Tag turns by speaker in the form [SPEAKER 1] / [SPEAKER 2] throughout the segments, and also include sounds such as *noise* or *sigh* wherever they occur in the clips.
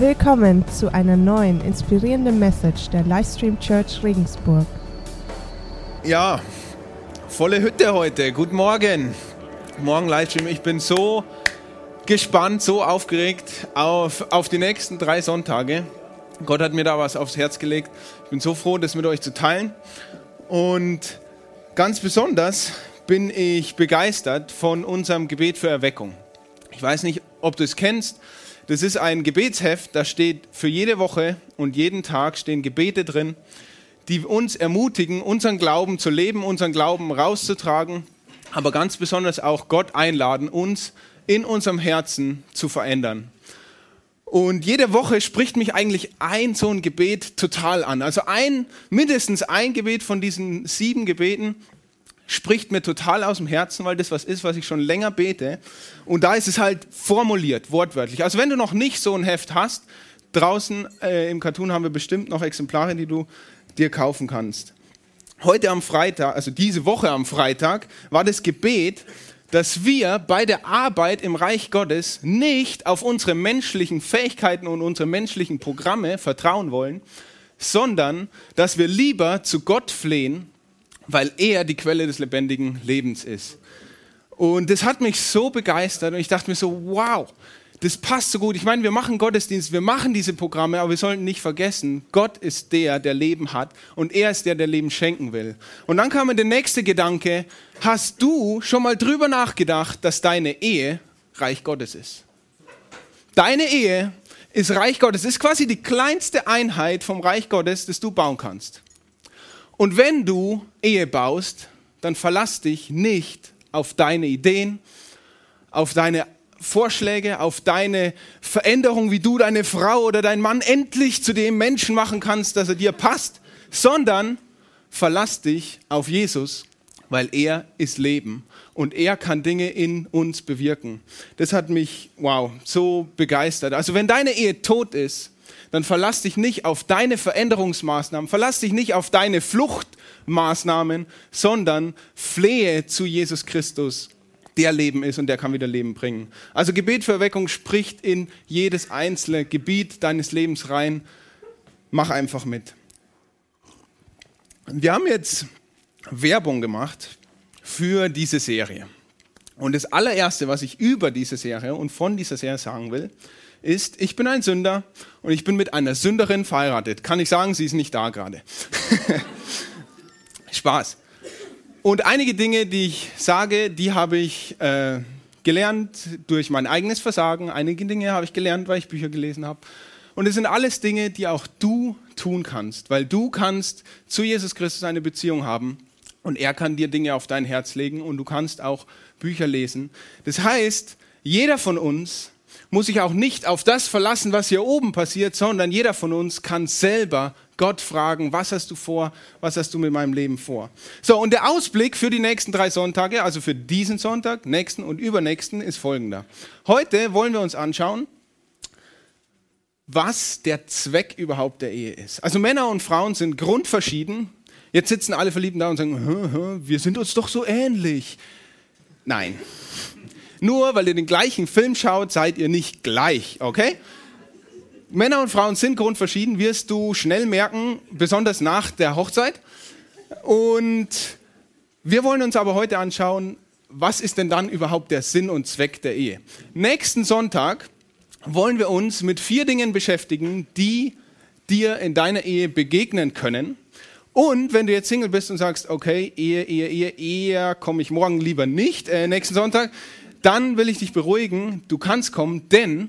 [SPEAKER 1] Willkommen zu einer neuen inspirierenden Message der Livestream Church Regensburg.
[SPEAKER 2] Ja, volle Hütte heute. Guten Morgen. Morgen Livestream. Ich bin so gespannt, so aufgeregt auf, auf die nächsten drei Sonntage. Gott hat mir da was aufs Herz gelegt. Ich bin so froh, das mit euch zu teilen. Und ganz besonders bin ich begeistert von unserem Gebet für Erweckung. Ich weiß nicht, ob du es kennst. Das ist ein Gebetsheft, da steht für jede Woche und jeden Tag stehen Gebete drin, die uns ermutigen, unseren Glauben zu leben, unseren Glauben rauszutragen, aber ganz besonders auch Gott einladen, uns in unserem Herzen zu verändern. Und jede Woche spricht mich eigentlich ein so ein Gebet total an. Also ein, mindestens ein Gebet von diesen sieben Gebeten spricht mir total aus dem Herzen, weil das was ist, was ich schon länger bete. Und da ist es halt formuliert, wortwörtlich. Also wenn du noch nicht so ein Heft hast, draußen äh, im Cartoon haben wir bestimmt noch Exemplare, die du dir kaufen kannst. Heute am Freitag, also diese Woche am Freitag, war das Gebet, dass wir bei der Arbeit im Reich Gottes nicht auf unsere menschlichen Fähigkeiten und unsere menschlichen Programme vertrauen wollen, sondern dass wir lieber zu Gott flehen weil er die Quelle des lebendigen Lebens ist. Und das hat mich so begeistert und ich dachte mir so, wow, das passt so gut. Ich meine, wir machen Gottesdienst, wir machen diese Programme, aber wir sollten nicht vergessen, Gott ist der, der Leben hat und er ist der, der Leben schenken will. Und dann kam mir der nächste Gedanke, hast du schon mal drüber nachgedacht, dass deine Ehe Reich Gottes ist? Deine Ehe ist Reich Gottes, ist quasi die kleinste Einheit vom Reich Gottes, das du bauen kannst. Und wenn du Ehe baust, dann verlass dich nicht auf deine Ideen, auf deine Vorschläge, auf deine Veränderung, wie du deine Frau oder deinen Mann endlich zu dem Menschen machen kannst, dass er dir passt, sondern verlass dich auf Jesus, weil er ist Leben und er kann Dinge in uns bewirken. Das hat mich, wow, so begeistert. Also wenn deine Ehe tot ist, dann verlass dich nicht auf deine Veränderungsmaßnahmen, verlass dich nicht auf deine Fluchtmaßnahmen, sondern flehe zu Jesus Christus, der Leben ist und der kann wieder Leben bringen. Also Gebet für Erweckung spricht in jedes einzelne Gebiet deines Lebens rein. Mach einfach mit. Wir haben jetzt Werbung gemacht für diese Serie. Und das allererste, was ich über diese Serie und von dieser Serie sagen will, ist, ich bin ein Sünder und ich bin mit einer Sünderin verheiratet. Kann ich sagen, sie ist nicht da gerade. *laughs* Spaß. Und einige Dinge, die ich sage, die habe ich äh, gelernt durch mein eigenes Versagen. Einige Dinge habe ich gelernt, weil ich Bücher gelesen habe. Und es sind alles Dinge, die auch du tun kannst, weil du kannst zu Jesus Christus eine Beziehung haben und er kann dir Dinge auf dein Herz legen und du kannst auch Bücher lesen. Das heißt, jeder von uns muss sich auch nicht auf das verlassen, was hier oben passiert, sondern jeder von uns kann selber Gott fragen, was hast du vor, was hast du mit meinem Leben vor. So, und der Ausblick für die nächsten drei Sonntage, also für diesen Sonntag, nächsten und übernächsten, ist folgender. Heute wollen wir uns anschauen, was der Zweck überhaupt der Ehe ist. Also Männer und Frauen sind grundverschieden. Jetzt sitzen alle Verliebten da und sagen, wir sind uns doch so ähnlich. Nein, nur weil ihr den gleichen Film schaut, seid ihr nicht gleich, okay? Männer und Frauen sind grundverschieden, wirst du schnell merken, besonders nach der Hochzeit. Und wir wollen uns aber heute anschauen, was ist denn dann überhaupt der Sinn und Zweck der Ehe? Nächsten Sonntag wollen wir uns mit vier Dingen beschäftigen, die dir in deiner Ehe begegnen können. Und wenn du jetzt Single bist und sagst, okay, Ehe, Ehe, Ehe, eher komme ich morgen lieber nicht, äh, nächsten Sonntag, dann will ich dich beruhigen, du kannst kommen, denn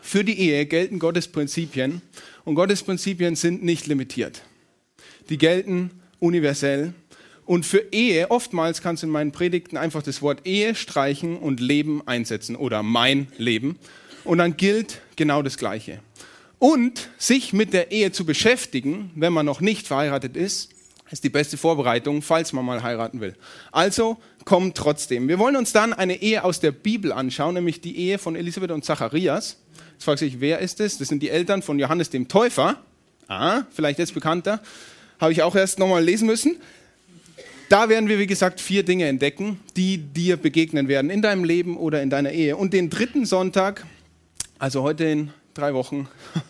[SPEAKER 2] für die Ehe gelten Gottes Prinzipien und Gottes Prinzipien sind nicht limitiert. Die gelten universell. Und für Ehe, oftmals kannst du in meinen Predigten einfach das Wort Ehe streichen und Leben einsetzen oder mein Leben. Und dann gilt genau das Gleiche. Und sich mit der Ehe zu beschäftigen, wenn man noch nicht verheiratet ist, ist die beste Vorbereitung, falls man mal heiraten will. Also kommt trotzdem. Wir wollen uns dann eine Ehe aus der Bibel anschauen, nämlich die Ehe von Elisabeth und Zacharias. Jetzt fragt sich, wer ist es? Das sind die Eltern von Johannes dem Täufer. Ah, vielleicht jetzt bekannter. Habe ich auch erst nochmal lesen müssen. Da werden wir, wie gesagt, vier Dinge entdecken, die dir begegnen werden in deinem Leben oder in deiner Ehe. Und den dritten Sonntag, also heute den drei Wochen. *laughs*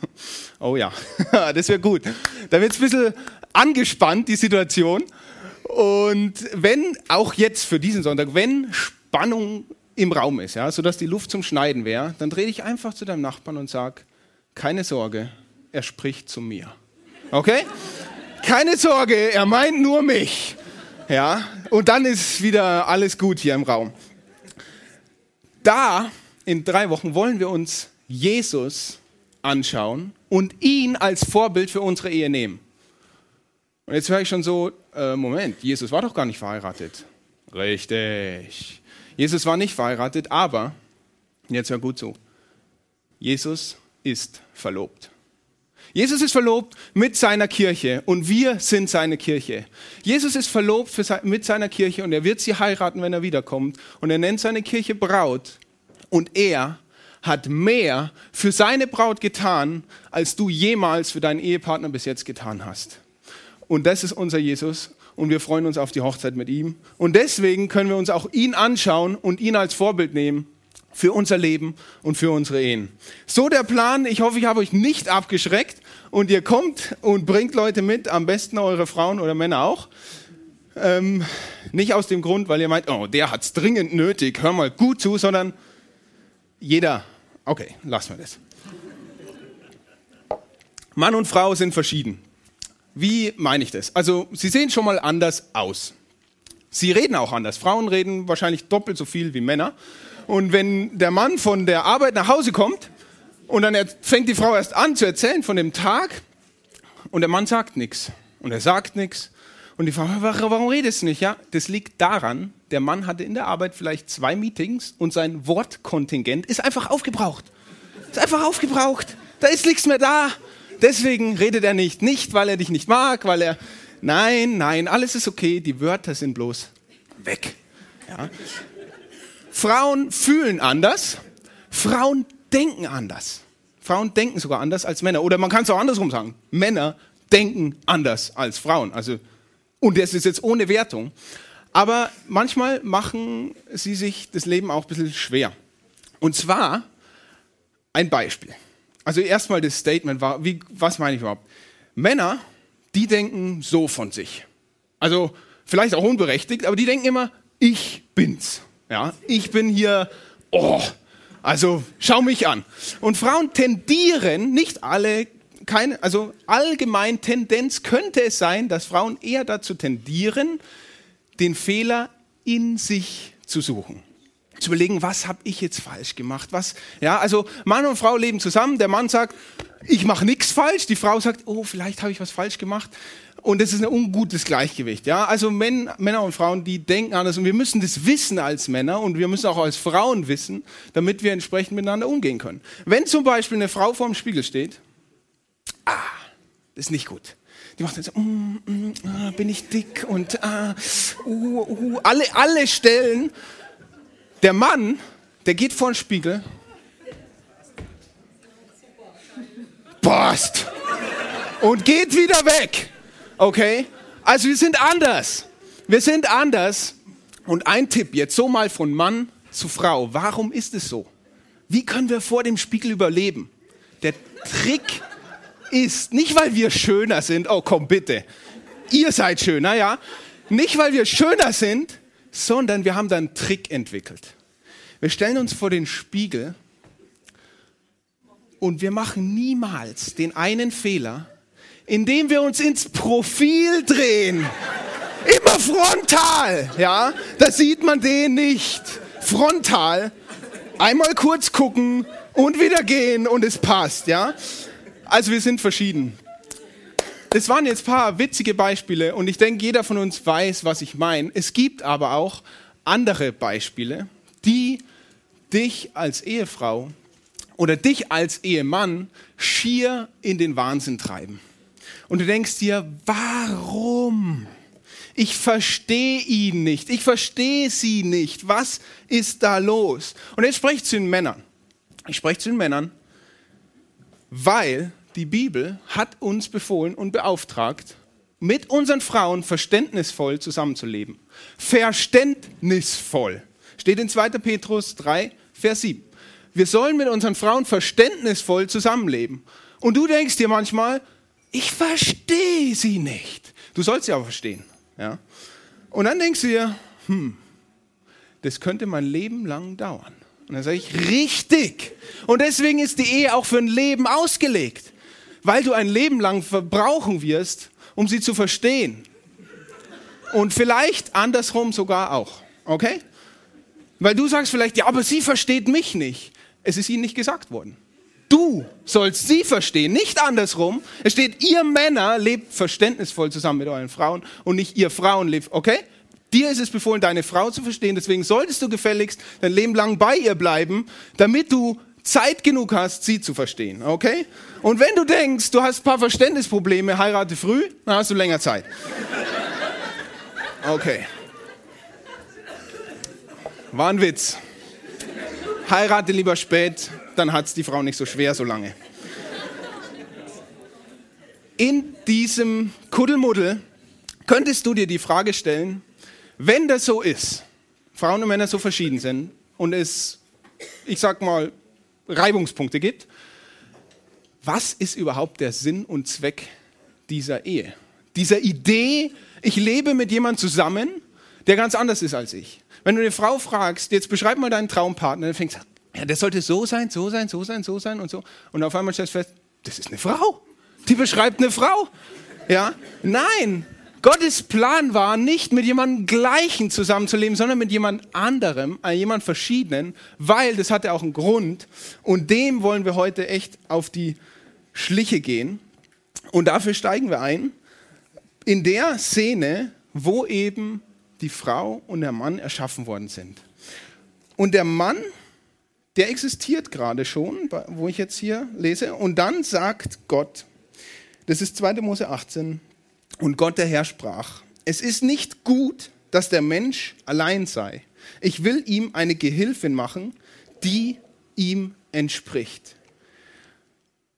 [SPEAKER 2] Oh ja, *laughs* das wäre gut. Da wird es ein bisschen angespannt, die Situation. Und wenn, auch jetzt für diesen Sonntag, wenn Spannung im Raum ist, ja, sodass die Luft zum Schneiden wäre, dann dreh dich einfach zu deinem Nachbarn und sag, keine Sorge, er spricht zu mir. Okay? Keine Sorge, er meint nur mich. Ja, und dann ist wieder alles gut hier im Raum. Da, in drei Wochen, wollen wir uns Jesus anschauen und ihn als Vorbild für unsere Ehe nehmen. Und jetzt höre ich schon so, äh, Moment, Jesus war doch gar nicht verheiratet. Richtig. Jesus war nicht verheiratet, aber, jetzt hör gut zu, Jesus ist verlobt. Jesus ist verlobt mit seiner Kirche und wir sind seine Kirche. Jesus ist verlobt mit seiner Kirche und er wird sie heiraten, wenn er wiederkommt. Und er nennt seine Kirche Braut. Und er hat mehr für seine Braut getan, als du jemals für deinen Ehepartner bis jetzt getan hast. Und das ist unser Jesus und wir freuen uns auf die Hochzeit mit ihm. Und deswegen können wir uns auch ihn anschauen und ihn als Vorbild nehmen für unser Leben und für unsere Ehen. So der Plan. Ich hoffe, ich habe euch nicht abgeschreckt und ihr kommt und bringt Leute mit, am besten eure Frauen oder Männer auch. Ähm, nicht aus dem Grund, weil ihr meint, oh, der hat es dringend nötig, hör mal gut zu, sondern jeder, okay, lassen wir das. Mann und Frau sind verschieden. Wie meine ich das? Also, sie sehen schon mal anders aus. Sie reden auch anders. Frauen reden wahrscheinlich doppelt so viel wie Männer. Und wenn der Mann von der Arbeit nach Hause kommt und dann fängt die Frau erst an zu erzählen von dem Tag und der Mann sagt nichts und er sagt nichts und die Frau, warum redest du nicht? Ja, das liegt daran, der Mann hatte in der Arbeit vielleicht zwei Meetings und sein Wortkontingent ist einfach aufgebraucht. Ist einfach aufgebraucht. Da ist nichts mehr da. Deswegen redet er nicht. Nicht, weil er dich nicht mag, weil er. Nein, nein, alles ist okay. Die Wörter sind bloß weg. Ja. Frauen fühlen anders. Frauen denken anders. Frauen denken sogar anders als Männer. Oder man kann es auch andersrum sagen. Männer denken anders als Frauen. Also, und das ist jetzt ohne Wertung. Aber manchmal machen sie sich das Leben auch ein bisschen schwer. Und zwar ein Beispiel. Also erstmal das Statement war, wie, was meine ich überhaupt? Männer, die denken so von sich. Also vielleicht auch unberechtigt, aber die denken immer, ich bin's. Ja, ich bin hier, oh, also schau mich an. Und Frauen tendieren, nicht alle, keine, also allgemein Tendenz könnte es sein, dass Frauen eher dazu tendieren, den Fehler in sich zu suchen zu überlegen, was habe ich jetzt falsch gemacht? Was, ja, also Mann und Frau leben zusammen. Der Mann sagt, ich mache nichts falsch. Die Frau sagt, oh, vielleicht habe ich was falsch gemacht. Und das ist ein ungutes Gleichgewicht. Ja, also Männer und Frauen, die denken anders. Und wir müssen das wissen als Männer und wir müssen auch als Frauen wissen, damit wir entsprechend miteinander umgehen können. Wenn zum Beispiel eine Frau vor dem Spiegel steht, ah, das ist nicht gut. Die macht dann so, mm, mm, ah, bin ich dick und ah, uh, uh, alle, alle Stellen, der Mann, der geht vor den Spiegel. Post. Und geht wieder weg. Okay? Also wir sind anders. Wir sind anders. Und ein Tipp jetzt so mal von Mann zu Frau. Warum ist es so? Wie können wir vor dem Spiegel überleben? Der Trick ist, nicht weil wir schöner sind, oh komm bitte, ihr seid schöner, ja, nicht weil wir schöner sind, sondern wir haben da einen Trick entwickelt. Wir stellen uns vor den Spiegel und wir machen niemals den einen Fehler, indem wir uns ins Profil drehen. Immer frontal, ja? Da sieht man den nicht. Frontal. Einmal kurz gucken und wieder gehen und es passt, ja? Also wir sind verschieden das waren jetzt ein paar witzige Beispiele und ich denke, jeder von uns weiß, was ich meine. Es gibt aber auch andere Beispiele, die dich als Ehefrau oder dich als Ehemann schier in den Wahnsinn treiben. Und du denkst dir, warum? Ich verstehe ihn nicht. Ich verstehe sie nicht. Was ist da los? Und jetzt spreche ich zu den Männern. Ich spreche zu den Männern, weil die Bibel hat uns befohlen und beauftragt, mit unseren Frauen verständnisvoll zusammenzuleben. Verständnisvoll. Steht in 2. Petrus 3, Vers 7. wir sollen mit unseren Frauen verständnisvoll zusammenleben. Und du denkst dir manchmal, ich verstehe sie nicht. Du sollst sie aber verstehen. Ja? Und dann denkst du dir, hm, das könnte mein Leben lang dauern. Und dann sage ich, richtig. Und deswegen ist die Ehe auch für ein Leben ausgelegt. Weil du ein Leben lang verbrauchen wirst, um sie zu verstehen. Und vielleicht andersrum sogar auch. Okay? Weil du sagst vielleicht, ja, aber sie versteht mich nicht. Es ist ihnen nicht gesagt worden. Du sollst sie verstehen, nicht andersrum. Es steht, ihr Männer lebt verständnisvoll zusammen mit euren Frauen und nicht ihr Frauen lebt, okay? Dir ist es befohlen, deine Frau zu verstehen. Deswegen solltest du gefälligst dein Leben lang bei ihr bleiben, damit du Zeit genug hast, sie zu verstehen, okay? Und wenn du denkst, du hast ein paar Verständnisprobleme, heirate früh, dann hast du länger Zeit. Okay. War ein Witz. Heirate lieber spät, dann hat es die Frau nicht so schwer so lange. In diesem Kuddelmuddel könntest du dir die Frage stellen, wenn das so ist, Frauen und Männer so verschieden sind und es, ich sag mal, Reibungspunkte gibt, was ist überhaupt der Sinn und Zweck dieser Ehe? Dieser Idee, ich lebe mit jemandem zusammen, der ganz anders ist als ich. Wenn du eine Frau fragst, jetzt beschreib mal deinen Traumpartner, dann fängst du ja, der sollte so sein, so sein, so sein, so sein und so. Und auf einmal stellst du fest, das ist eine Frau. Die beschreibt eine Frau. Ja? Nein, Gottes Plan war nicht mit jemandem Gleichen zusammenzuleben, sondern mit jemand anderem, äh, jemand Verschiedenen, weil das hatte auch einen Grund. Und dem wollen wir heute echt auf die Schliche gehen. Und dafür steigen wir ein in der Szene, wo eben die Frau und der Mann erschaffen worden sind. Und der Mann der existiert gerade schon, wo ich jetzt hier lese. Und dann sagt Gott, das ist 2. Mose 18, und Gott der Herr sprach, es ist nicht gut, dass der Mensch allein sei. Ich will ihm eine Gehilfin machen, die ihm entspricht.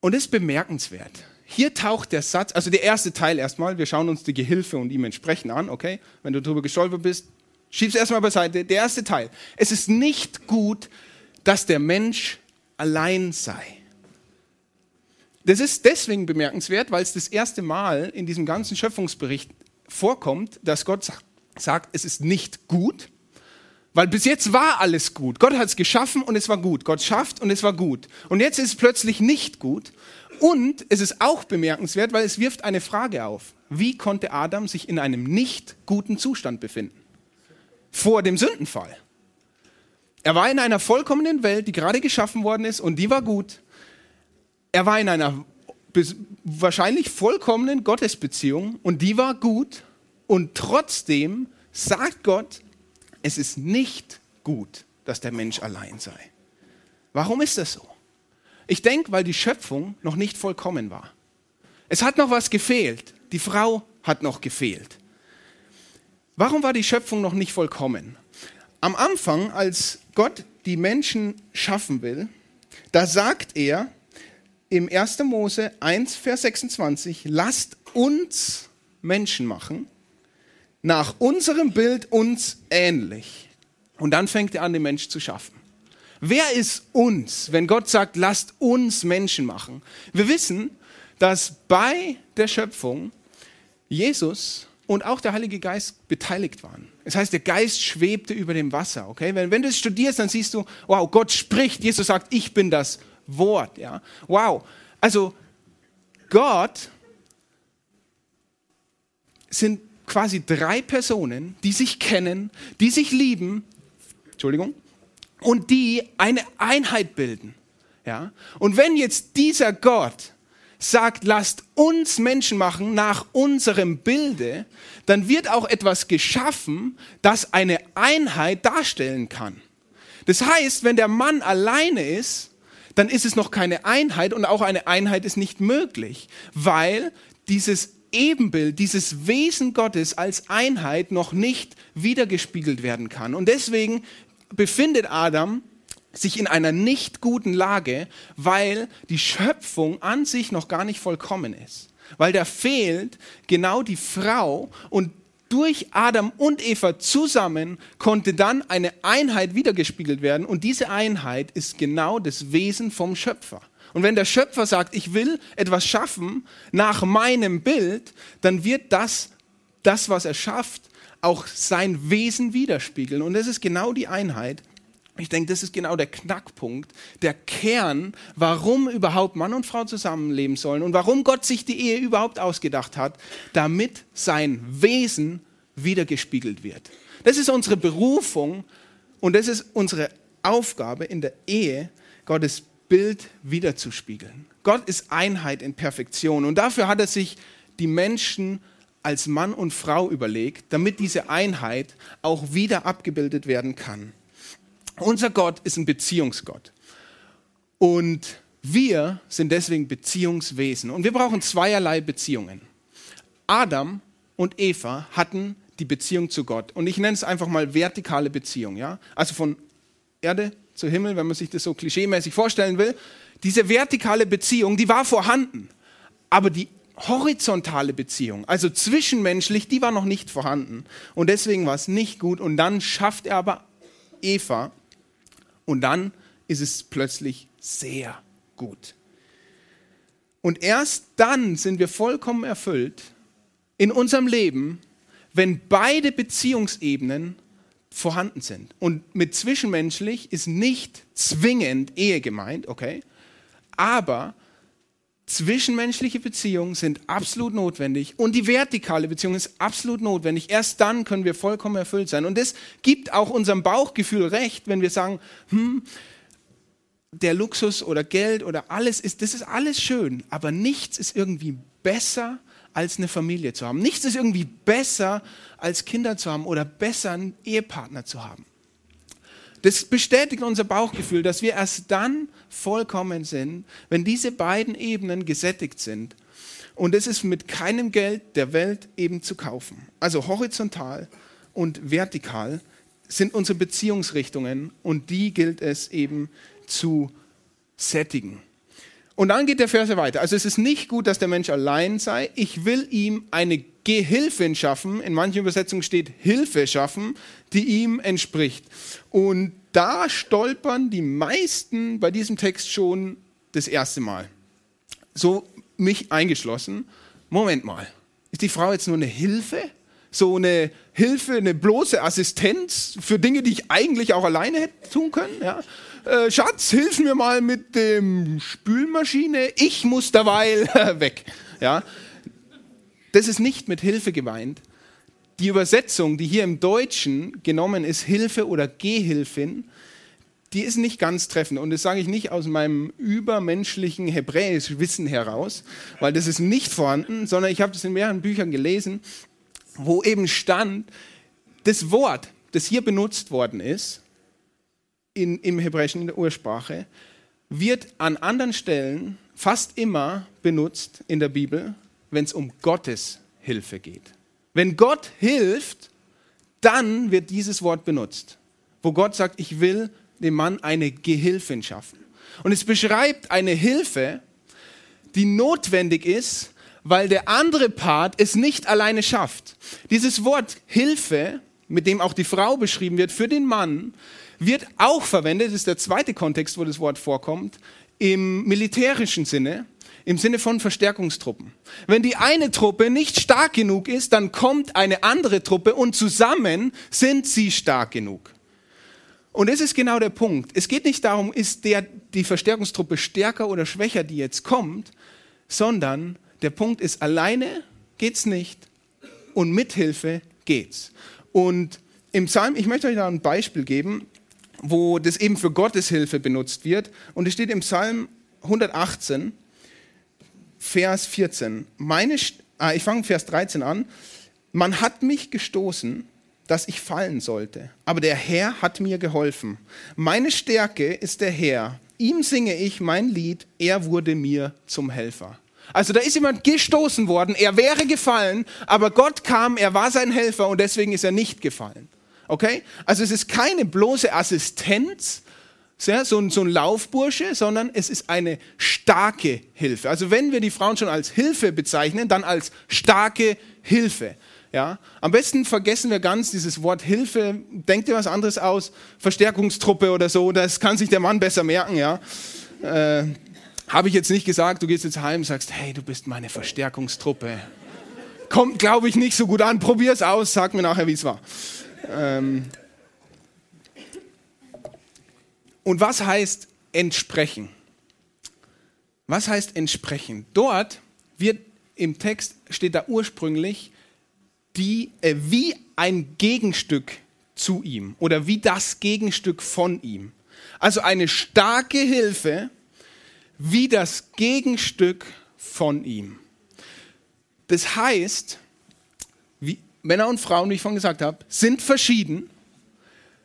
[SPEAKER 2] Und das ist bemerkenswert. Hier taucht der Satz, also der erste Teil erstmal, wir schauen uns die Gehilfe und ihm entsprechen an, okay? Wenn du darüber gestolpert bist, schieb's erstmal beiseite. Der erste Teil. Es ist nicht gut, dass der Mensch allein sei. Das ist deswegen bemerkenswert, weil es das erste Mal in diesem ganzen Schöpfungsbericht vorkommt, dass Gott sagt, es ist nicht gut, weil bis jetzt war alles gut. Gott hat es geschaffen und es war gut. Gott schafft und es war gut. Und jetzt ist es plötzlich nicht gut. Und es ist auch bemerkenswert, weil es wirft eine Frage auf. Wie konnte Adam sich in einem nicht guten Zustand befinden? Vor dem Sündenfall. Er war in einer vollkommenen Welt, die gerade geschaffen worden ist und die war gut. Er war in einer wahrscheinlich vollkommenen Gottesbeziehung und die war gut. Und trotzdem sagt Gott, es ist nicht gut, dass der Mensch allein sei. Warum ist das so? Ich denke, weil die Schöpfung noch nicht vollkommen war. Es hat noch was gefehlt. Die Frau hat noch gefehlt. Warum war die Schöpfung noch nicht vollkommen? Am Anfang, als Gott die Menschen schaffen will, da sagt er im 1. Mose 1, Vers 26, lasst uns Menschen machen, nach unserem Bild uns ähnlich. Und dann fängt er an, den Menschen zu schaffen. Wer ist uns, wenn Gott sagt, lasst uns Menschen machen? Wir wissen, dass bei der Schöpfung Jesus und auch der Heilige Geist beteiligt waren. Das heißt, der Geist schwebte über dem Wasser. Okay? Wenn, wenn du es studierst, dann siehst du, wow, Gott spricht. Jesus sagt, ich bin das Wort. Ja? Wow. Also Gott sind quasi drei Personen, die sich kennen, die sich lieben, Entschuldigung, und die eine Einheit bilden. Ja? Und wenn jetzt dieser Gott sagt, lasst uns Menschen machen nach unserem Bilde, dann wird auch etwas geschaffen, das eine Einheit darstellen kann. Das heißt, wenn der Mann alleine ist, dann ist es noch keine Einheit und auch eine Einheit ist nicht möglich, weil dieses Ebenbild, dieses Wesen Gottes als Einheit noch nicht wiedergespiegelt werden kann. Und deswegen befindet Adam sich in einer nicht guten Lage, weil die Schöpfung an sich noch gar nicht vollkommen ist. Weil da fehlt genau die Frau und durch Adam und Eva zusammen konnte dann eine Einheit wiedergespiegelt werden. Und diese Einheit ist genau das Wesen vom Schöpfer. Und wenn der Schöpfer sagt, ich will etwas schaffen nach meinem Bild, dann wird das, das was er schafft, auch sein Wesen widerspiegeln. Und das ist genau die Einheit. Ich denke, das ist genau der Knackpunkt, der Kern, warum überhaupt Mann und Frau zusammenleben sollen und warum Gott sich die Ehe überhaupt ausgedacht hat, damit sein Wesen wiedergespiegelt wird. Das ist unsere Berufung und das ist unsere Aufgabe in der Ehe, Gottes Bild wiederzuspiegeln. Gott ist Einheit in Perfektion und dafür hat er sich die Menschen als Mann und Frau überlegt, damit diese Einheit auch wieder abgebildet werden kann. Unser Gott ist ein Beziehungsgott. Und wir sind deswegen Beziehungswesen. Und wir brauchen zweierlei Beziehungen. Adam und Eva hatten die Beziehung zu Gott. Und ich nenne es einfach mal vertikale Beziehung. Ja? Also von Erde zu Himmel, wenn man sich das so klischeemäßig vorstellen will. Diese vertikale Beziehung, die war vorhanden. Aber die horizontale Beziehung, also zwischenmenschlich, die war noch nicht vorhanden. Und deswegen war es nicht gut. Und dann schafft er aber Eva. Und dann ist es plötzlich sehr gut. Und erst dann sind wir vollkommen erfüllt in unserem Leben, wenn beide Beziehungsebenen vorhanden sind. Und mit zwischenmenschlich ist nicht zwingend Ehe gemeint, okay? Aber Zwischenmenschliche Beziehungen sind absolut notwendig und die vertikale Beziehung ist absolut notwendig. Erst dann können wir vollkommen erfüllt sein. Und das gibt auch unserem Bauchgefühl recht, wenn wir sagen, hm, der Luxus oder Geld oder alles ist, das ist alles schön, aber nichts ist irgendwie besser als eine Familie zu haben. Nichts ist irgendwie besser als Kinder zu haben oder besser einen Ehepartner zu haben. Das bestätigt unser Bauchgefühl, dass wir erst dann vollkommen sind, wenn diese beiden Ebenen gesättigt sind. Und es ist mit keinem Geld der Welt eben zu kaufen. Also horizontal und vertikal sind unsere Beziehungsrichtungen und die gilt es eben zu sättigen. Und dann geht der Verse weiter. Also es ist nicht gut, dass der Mensch allein sei. Ich will ihm eine Gehilfin schaffen, in manchen Übersetzungen steht Hilfe schaffen, die ihm entspricht. Und da stolpern die meisten bei diesem Text schon das erste Mal. So mich eingeschlossen. Moment mal, ist die Frau jetzt nur eine Hilfe? So eine Hilfe, eine bloße Assistenz für Dinge, die ich eigentlich auch alleine hätte tun können? Ja? Äh, Schatz, hilf mir mal mit dem Spülmaschine, ich muss derweil *laughs* weg. Ja? Das ist nicht mit Hilfe gemeint. Die Übersetzung, die hier im Deutschen genommen ist, Hilfe oder Gehilfin, die ist nicht ganz treffend. Und das sage ich nicht aus meinem übermenschlichen hebräisch Wissen heraus, weil das ist nicht vorhanden, sondern ich habe das in mehreren Büchern gelesen, wo eben stand, das Wort, das hier benutzt worden ist, in, im Hebräischen, in der Ursprache, wird an anderen Stellen fast immer benutzt in der Bibel wenn es um Gottes Hilfe geht. Wenn Gott hilft, dann wird dieses Wort benutzt, wo Gott sagt, ich will dem Mann eine Gehilfin schaffen. Und es beschreibt eine Hilfe, die notwendig ist, weil der andere Part es nicht alleine schafft. Dieses Wort Hilfe, mit dem auch die Frau beschrieben wird, für den Mann, wird auch verwendet, das ist der zweite Kontext, wo das Wort vorkommt, im militärischen Sinne im Sinne von Verstärkungstruppen. Wenn die eine Truppe nicht stark genug ist, dann kommt eine andere Truppe und zusammen sind sie stark genug. Und das ist genau der Punkt. Es geht nicht darum, ist der, die Verstärkungstruppe stärker oder schwächer, die jetzt kommt, sondern der Punkt ist, alleine geht's nicht und mit Hilfe geht's. Und im Psalm, ich möchte euch da ein Beispiel geben, wo das eben für Gottes Hilfe benutzt wird. Und es steht im Psalm 118, Vers 14. Meine, ah, ich fange Vers 13 an. Man hat mich gestoßen, dass ich fallen sollte, aber der Herr hat mir geholfen. Meine Stärke ist der Herr. Ihm singe ich mein Lied, er wurde mir zum Helfer. Also da ist jemand gestoßen worden, er wäre gefallen, aber Gott kam, er war sein Helfer und deswegen ist er nicht gefallen. Okay? Also es ist keine bloße Assistenz, so, ein, so ein Laufbursche, sondern es ist eine starke Hilfe. Also wenn wir die Frauen schon als Hilfe bezeichnen, dann als starke Hilfe. Ja? Am besten vergessen wir ganz dieses Wort Hilfe. Denkt ihr was anderes aus? Verstärkungstruppe oder so, das kann sich der Mann besser merken. Ja? Äh, Habe ich jetzt nicht gesagt, du gehst jetzt heim und sagst, hey, du bist meine Verstärkungstruppe. Kommt, glaube ich, nicht so gut an. Probier es aus, sag mir nachher, wie es war. Ähm und was heißt entsprechen? Was heißt entsprechen? Dort wird im Text steht da ursprünglich die, äh, wie ein Gegenstück zu ihm oder wie das Gegenstück von ihm. Also eine starke Hilfe wie das Gegenstück von ihm. Das heißt, wie Männer und Frauen, wie ich vorhin gesagt habe, sind verschieden.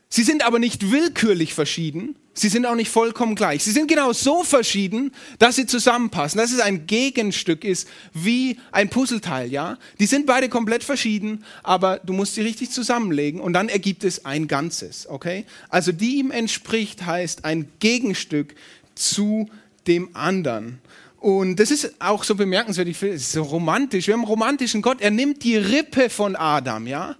[SPEAKER 2] Sie sind aber nicht willkürlich verschieden, Sie sind auch nicht vollkommen gleich. Sie sind genau so verschieden, dass sie zusammenpassen, dass es ein Gegenstück ist, wie ein Puzzleteil, ja? Die sind beide komplett verschieden, aber du musst sie richtig zusammenlegen und dann ergibt es ein Ganzes, okay? Also die ihm entspricht heißt ein Gegenstück zu dem anderen. Und das ist auch so bemerkenswert, ich finde, es ist so romantisch. Wir haben einen romantischen Gott, er nimmt die Rippe von Adam, ja?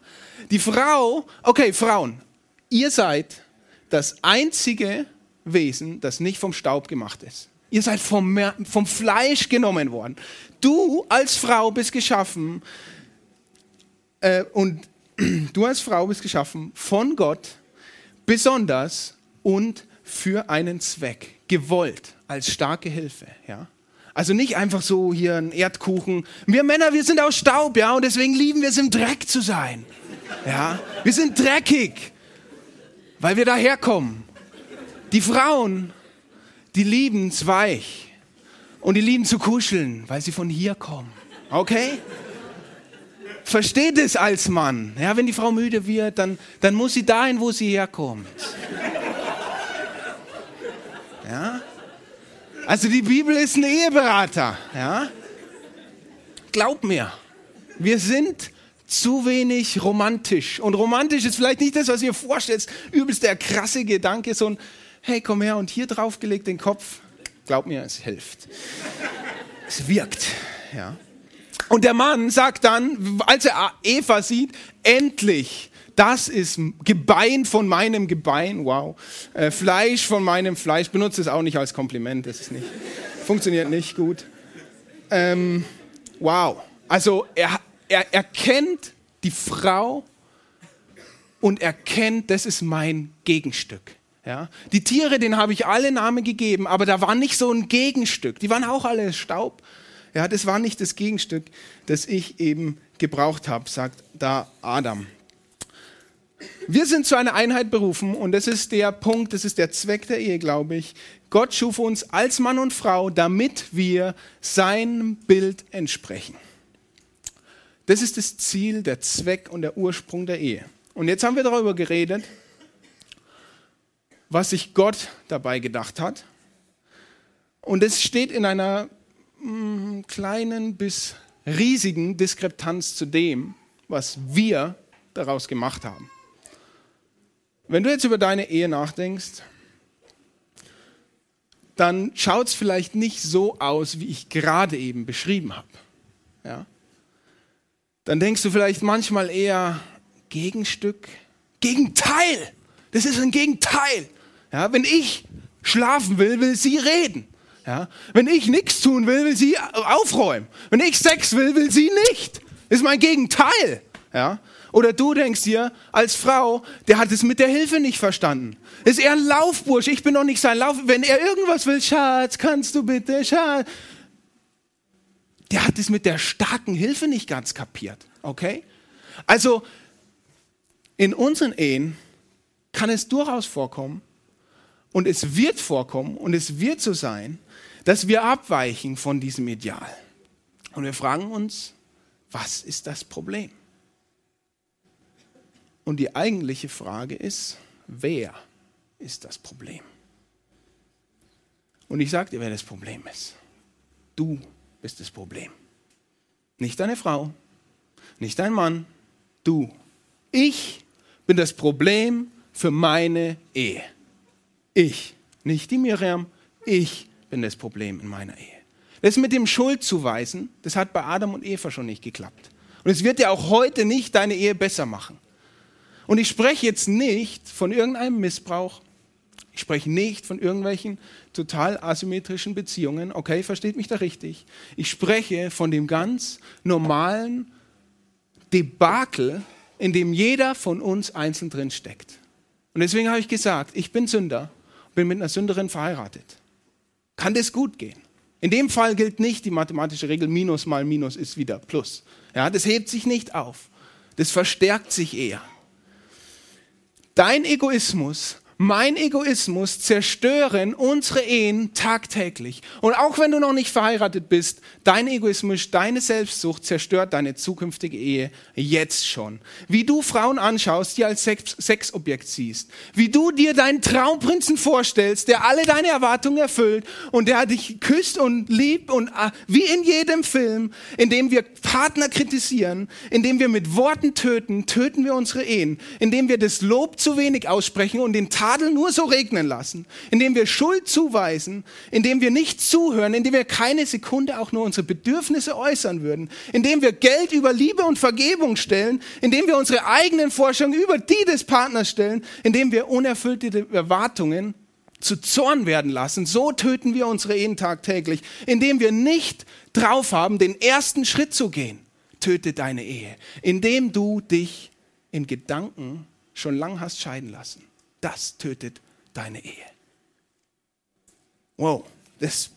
[SPEAKER 2] Die Frau, okay, Frauen, ihr seid das einzige Wesen, das nicht vom Staub gemacht ist. Ihr seid vom, vom Fleisch genommen worden. Du als Frau bist geschaffen äh, und *clears throat* du als Frau bist geschaffen von Gott besonders und für einen Zweck, gewollt, als starke Hilfe. Ja? Also nicht einfach so hier ein Erdkuchen. Wir Männer, wir sind aus Staub, ja, und deswegen lieben wir es im Dreck zu sein. Ja? Wir sind dreckig weil wir daherkommen. Die Frauen, die lieben es weich und die lieben zu kuscheln, weil sie von hier kommen. Okay? Versteht es als Mann. Ja, wenn die Frau müde wird, dann, dann muss sie dahin, wo sie herkommt. Ja? Also die Bibel ist ein Eheberater. Ja? Glaub mir, wir sind zu wenig romantisch. Und romantisch ist vielleicht nicht das, was ihr vorstellt, übelst der krasse Gedanke, so ein, hey, komm her und hier draufgelegt den Kopf. Glaub mir, es hilft. Es wirkt, ja. Und der Mann sagt dann, als er Eva sieht, endlich, das ist Gebein von meinem Gebein, wow. Äh, Fleisch von meinem Fleisch, benutze es auch nicht als Kompliment, das ist nicht, funktioniert nicht gut. Ähm, wow. Also er, er erkennt die Frau und erkennt, das ist mein Gegenstück. Ja? Die Tiere, denen habe ich alle Namen gegeben, aber da war nicht so ein Gegenstück. Die waren auch alle Staub. Ja, das war nicht das Gegenstück, das ich eben gebraucht habe, sagt da Adam. Wir sind zu einer Einheit berufen und das ist der Punkt, das ist der Zweck der Ehe, glaube ich. Gott schuf uns als Mann und Frau, damit wir seinem Bild entsprechen. Das ist das Ziel, der Zweck und der Ursprung der Ehe. Und jetzt haben wir darüber geredet, was sich Gott dabei gedacht hat. Und es steht in einer mh, mm, kleinen bis riesigen Diskrepanz zu dem, was wir daraus gemacht haben. Wenn du jetzt über deine Ehe nachdenkst, dann schaut es vielleicht nicht so aus, wie ich gerade eben beschrieben habe. Ja? Dann denkst du vielleicht manchmal eher Gegenstück, Gegenteil. Das ist ein Gegenteil. Ja, wenn ich schlafen will, will sie reden. Ja, wenn ich nichts tun will, will sie aufräumen. Wenn ich Sex will, will sie nicht. Das ist mein Gegenteil. Ja? Oder du denkst dir, als Frau, der hat es mit der Hilfe nicht verstanden. Ist er ein Laufbursch, ich bin noch nicht sein Lauf. Wenn er irgendwas will, Schatz, kannst du bitte, Schatz der hat es mit der starken Hilfe nicht ganz kapiert. Okay? Also, in unseren Ehen kann es durchaus vorkommen und es wird vorkommen und es wird so sein, dass wir abweichen von diesem Ideal. Und wir fragen uns, was ist das Problem? Und die eigentliche Frage ist, wer ist das Problem? Und ich sage dir, wer das Problem ist. Du bist das Problem. Nicht deine Frau, nicht dein Mann, du. Ich bin das Problem für meine Ehe. Ich, nicht die Miriam, ich bin das Problem in meiner Ehe. Das mit dem Schuldzuweisen, das hat bei Adam und Eva schon nicht geklappt. Und es wird dir auch heute nicht deine Ehe besser machen. Und ich spreche jetzt nicht von irgendeinem Missbrauch. Ich spreche nicht von irgendwelchen total asymmetrischen Beziehungen. Okay, versteht mich da richtig. Ich spreche von dem ganz normalen Debakel, in dem jeder von uns einzeln drin steckt. Und deswegen habe ich gesagt, ich bin Sünder, bin mit einer Sünderin verheiratet. Kann das gut gehen? In dem Fall gilt nicht die mathematische Regel, Minus mal Minus ist wieder Plus. Ja, das hebt sich nicht auf. Das verstärkt sich eher. Dein Egoismus mein Egoismus zerstören unsere Ehen tagtäglich. Und auch wenn du noch nicht verheiratet bist, dein Egoismus, deine Selbstsucht zerstört deine zukünftige Ehe jetzt schon. Wie du Frauen anschaust, die als Sex Sexobjekt siehst. Wie du dir deinen Traumprinzen vorstellst, der alle deine Erwartungen erfüllt und der dich küsst und liebt und äh, wie in jedem Film, in dem wir Partner kritisieren, in dem wir mit Worten töten, töten wir unsere Ehen, in dem wir das Lob zu wenig aussprechen und den Tag Tadel nur so regnen lassen, indem wir Schuld zuweisen, indem wir nicht zuhören, indem wir keine Sekunde auch nur unsere Bedürfnisse äußern würden, indem wir Geld über Liebe und Vergebung stellen, indem wir unsere eigenen Vorstellungen über die des Partners stellen, indem wir unerfüllte Erwartungen zu Zorn werden lassen. So töten wir unsere Ehen tagtäglich, indem wir nicht drauf haben, den ersten Schritt zu gehen. Töte deine Ehe, indem du dich in Gedanken schon lang hast scheiden lassen das tötet deine Ehe. Wow, das,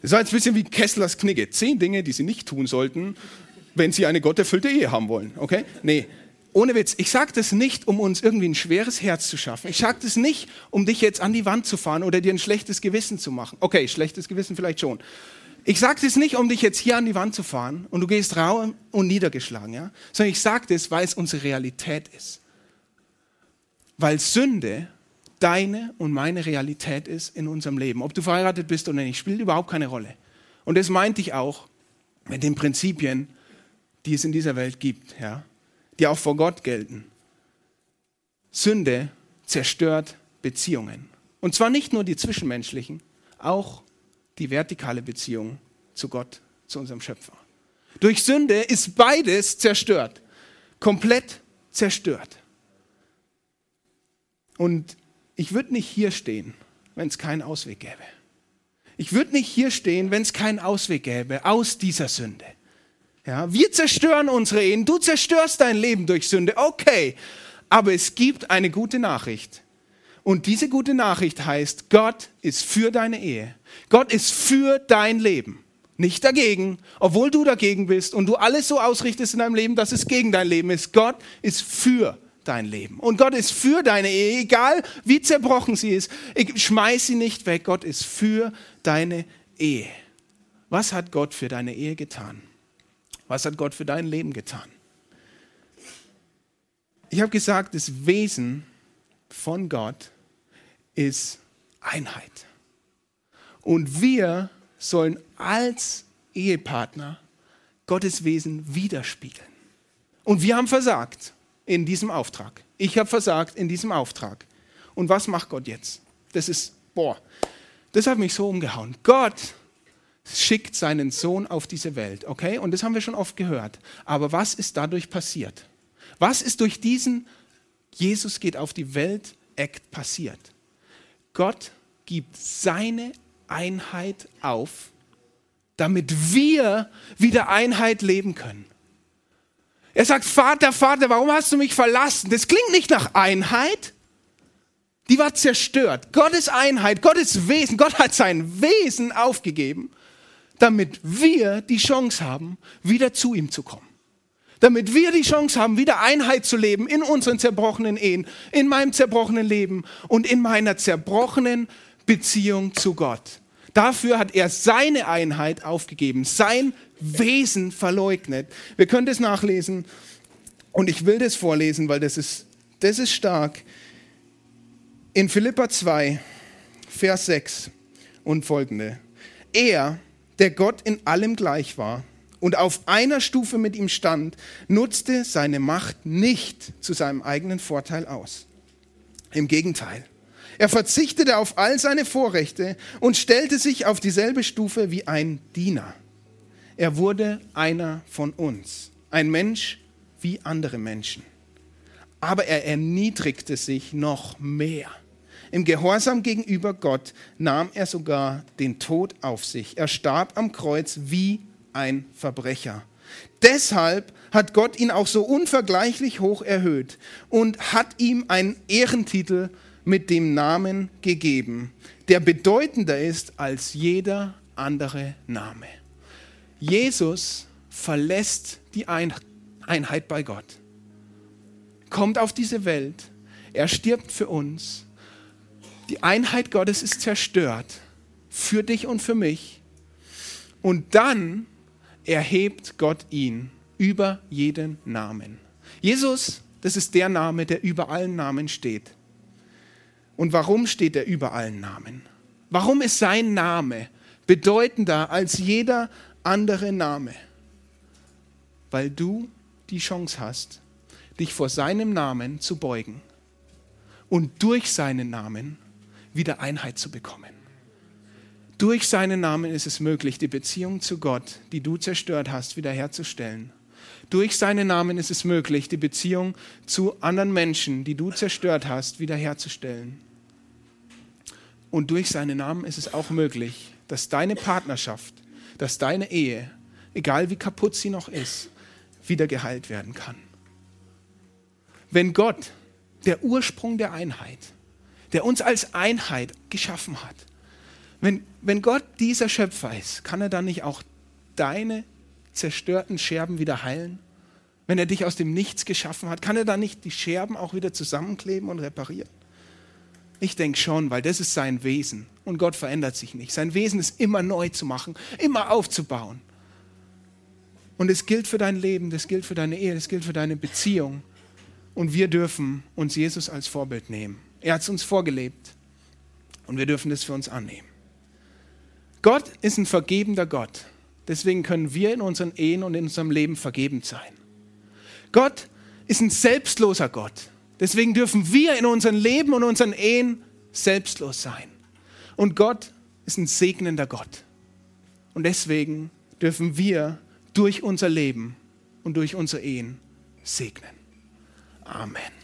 [SPEAKER 2] das war jetzt ein bisschen wie Kesslers Knigge. Zehn Dinge, die Sie nicht tun sollten, wenn Sie eine gotterfüllte Ehe haben wollen. Okay? Nee, ohne Witz, ich sage das nicht, um uns irgendwie ein schweres Herz zu schaffen. Ich sage das nicht, um dich jetzt an die Wand zu fahren oder dir ein schlechtes Gewissen zu machen. Okay, schlechtes Gewissen vielleicht schon. Ich sage das nicht, um dich jetzt hier an die Wand zu fahren und du gehst rau und niedergeschlagen, ja? sondern ich sage das, weil es unsere Realität ist weil Sünde deine und meine Realität ist in unserem Leben. Ob du verheiratet bist oder nicht, spielt überhaupt keine Rolle. Und das meinte ich auch mit den Prinzipien, die es in dieser Welt gibt, ja, die auch vor Gott gelten. Sünde zerstört Beziehungen. Und zwar nicht nur die zwischenmenschlichen, auch die vertikale Beziehung zu Gott, zu unserem Schöpfer. Durch Sünde ist beides zerstört, komplett zerstört. Und ich würde nicht hier stehen, wenn es keinen Ausweg gäbe. Ich würde nicht hier stehen, wenn es keinen Ausweg gäbe aus dieser Sünde. Ja, wir zerstören unsere Ehen, du zerstörst dein Leben durch Sünde, okay. Aber es gibt eine gute Nachricht. Und diese gute Nachricht heißt, Gott ist für deine Ehe. Gott ist für dein Leben. Nicht dagegen, obwohl du dagegen bist und du alles so ausrichtest in deinem Leben, dass es gegen dein Leben ist. Gott ist für dein Leben. Und Gott ist für deine Ehe, egal wie zerbrochen sie ist. Schmeiß sie nicht weg. Gott ist für deine Ehe. Was hat Gott für deine Ehe getan? Was hat Gott für dein Leben getan? Ich habe gesagt, das Wesen von Gott ist Einheit. Und wir sollen als Ehepartner Gottes Wesen widerspiegeln. Und wir haben versagt in diesem Auftrag. Ich habe versagt in diesem Auftrag. Und was macht Gott jetzt? Das ist, boah, das hat mich so umgehauen. Gott schickt seinen Sohn auf diese Welt, okay? Und das haben wir schon oft gehört. Aber was ist dadurch passiert? Was ist durch diesen Jesus geht auf die Welt Act passiert? Gott gibt seine Einheit auf, damit wir wieder Einheit leben können. Er sagt, Vater, Vater, warum hast du mich verlassen? Das klingt nicht nach Einheit. Die war zerstört. Gottes Einheit, Gottes Wesen, Gott hat sein Wesen aufgegeben, damit wir die Chance haben, wieder zu ihm zu kommen. Damit wir die Chance haben, wieder Einheit zu leben in unseren zerbrochenen Ehen, in meinem zerbrochenen Leben und in meiner zerbrochenen Beziehung zu Gott. Dafür hat er seine Einheit aufgegeben, sein Wesen verleugnet. Wir können das nachlesen und ich will das vorlesen, weil das ist, das ist stark. In Philippa 2, Vers 6 und folgende. Er, der Gott in allem gleich war und auf einer Stufe mit ihm stand, nutzte seine Macht nicht zu seinem eigenen Vorteil aus. Im Gegenteil. Er verzichtete auf all seine Vorrechte und stellte sich auf dieselbe Stufe wie ein Diener Er wurde einer von uns, ein Mensch wie andere Menschen. Aber er erniedrigte sich noch mehr. Im Gehorsam gegenüber Gott nahm er sogar den Tod auf sich. Er starb am Kreuz wie ein Verbrecher. Deshalb hat Gott ihn auch so unvergleichlich hoch erhöht und hat ihm einen Ehrentitel mit dem Namen gegeben, der bedeutender ist als jeder andere Name. Jesus verlässt die Einheit bei Gott, kommt auf diese Welt, er stirbt für uns. Die Einheit Gottes ist zerstört für dich und für mich. Und dann erhebt Gott ihn über jeden Namen. Jesus, das ist der Name, der über allen Namen steht. Und warum steht er über allen Namen? Warum ist sein Name bedeutender als jeder andere Name? Weil du die Chance hast, dich vor seinem Namen zu beugen und durch seinen Namen wieder Einheit zu bekommen. Durch seinen Namen ist es möglich, die Beziehung zu Gott, die du zerstört hast, wiederherzustellen. Durch seinen Namen ist es möglich, die Beziehung zu anderen Menschen, die du zerstört hast, wiederherzustellen. Und durch seinen Namen ist es auch möglich, dass deine Partnerschaft, dass deine Ehe, egal wie kaputt sie noch ist, wieder geheilt werden kann. Wenn Gott, der Ursprung der Einheit, der uns als Einheit geschaffen hat, wenn, wenn Gott dieser Schöpfer ist, kann er dann nicht auch deine zerstörten Scherben wieder heilen? Wenn er dich aus dem Nichts geschaffen hat, kann er dann nicht die Scherben auch wieder zusammenkleben und reparieren? Ich denke schon, weil das ist sein Wesen und Gott verändert sich nicht. Sein Wesen ist immer neu zu machen, immer aufzubauen. Und es gilt für dein Leben, das gilt für deine Ehe, das gilt für deine Beziehung. Und wir dürfen uns Jesus als Vorbild nehmen. Er hat es uns vorgelebt und wir dürfen das für uns annehmen. Gott ist ein vergebender Gott. Deswegen können wir in unseren Ehen und in unserem Leben vergebend sein. Gott ist ein selbstloser Gott. Deswegen dürfen wir in unserem Leben und unseren Ehen selbstlos sein. Und Gott ist ein segnender Gott. Und deswegen dürfen wir durch unser Leben und durch unsere Ehen segnen. Amen.